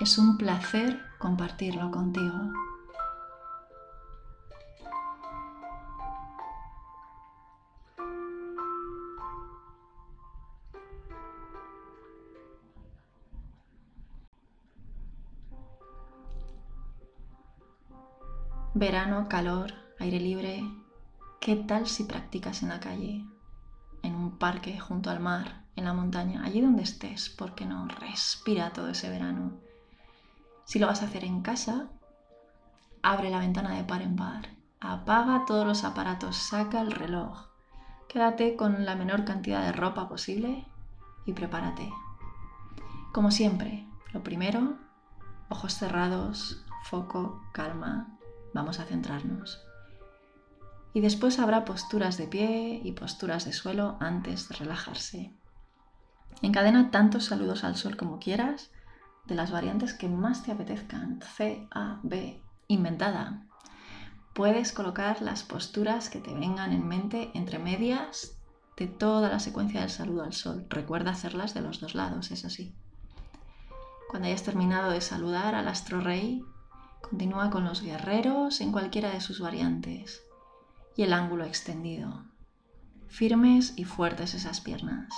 Es un placer compartirlo contigo. Verano, calor, aire libre. ¿Qué tal si practicas en la calle, en un parque, junto al mar, en la montaña, allí donde estés? ¿Por qué no? Respira todo ese verano si lo vas a hacer en casa, abre la ventana de par en par, apaga todos los aparatos, saca el reloj, quédate con la menor cantidad de ropa posible y prepárate. Como siempre, lo primero, ojos cerrados, foco, calma, vamos a centrarnos. Y después habrá posturas de pie y posturas de suelo antes de relajarse. Encadena tantos saludos al sol como quieras de las variantes que más te apetezcan. C, A, B, inventada. Puedes colocar las posturas que te vengan en mente entre medias de toda la secuencia del saludo al sol. Recuerda hacerlas de los dos lados, eso sí. Cuando hayas terminado de saludar al astro rey, continúa con los guerreros en cualquiera de sus variantes y el ángulo extendido. Firmes y fuertes esas piernas.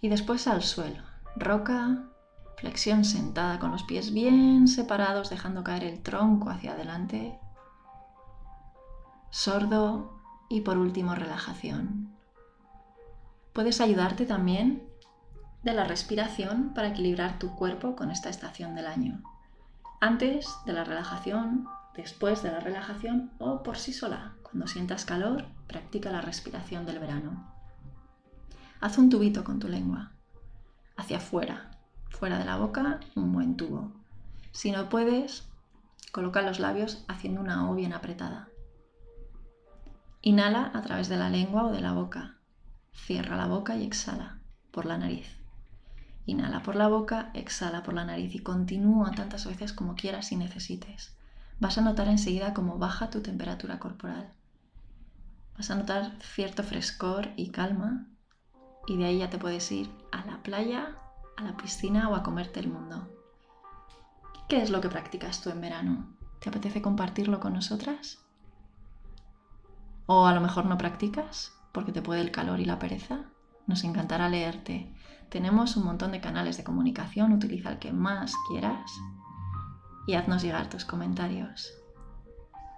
Y después al suelo. Roca, Flexión sentada con los pies bien separados, dejando caer el tronco hacia adelante. Sordo y por último relajación. Puedes ayudarte también de la respiración para equilibrar tu cuerpo con esta estación del año. Antes de la relajación, después de la relajación o por sí sola. Cuando sientas calor, practica la respiración del verano. Haz un tubito con tu lengua hacia afuera, fuera de la boca, un buen tubo. Si no puedes, coloca los labios haciendo una O bien apretada. Inhala a través de la lengua o de la boca. Cierra la boca y exhala por la nariz. Inhala por la boca, exhala por la nariz y continúa tantas veces como quieras y necesites. Vas a notar enseguida cómo baja tu temperatura corporal. Vas a notar cierto frescor y calma y de ahí ya te puedes ir a la playa a la piscina o a comerte el mundo. ¿Qué es lo que practicas tú en verano? ¿Te apetece compartirlo con nosotras? ¿O a lo mejor no practicas porque te puede el calor y la pereza? Nos encantará leerte. Tenemos un montón de canales de comunicación, utiliza el que más quieras y haznos llegar tus comentarios.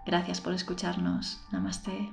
Gracias por escucharnos. Namaste.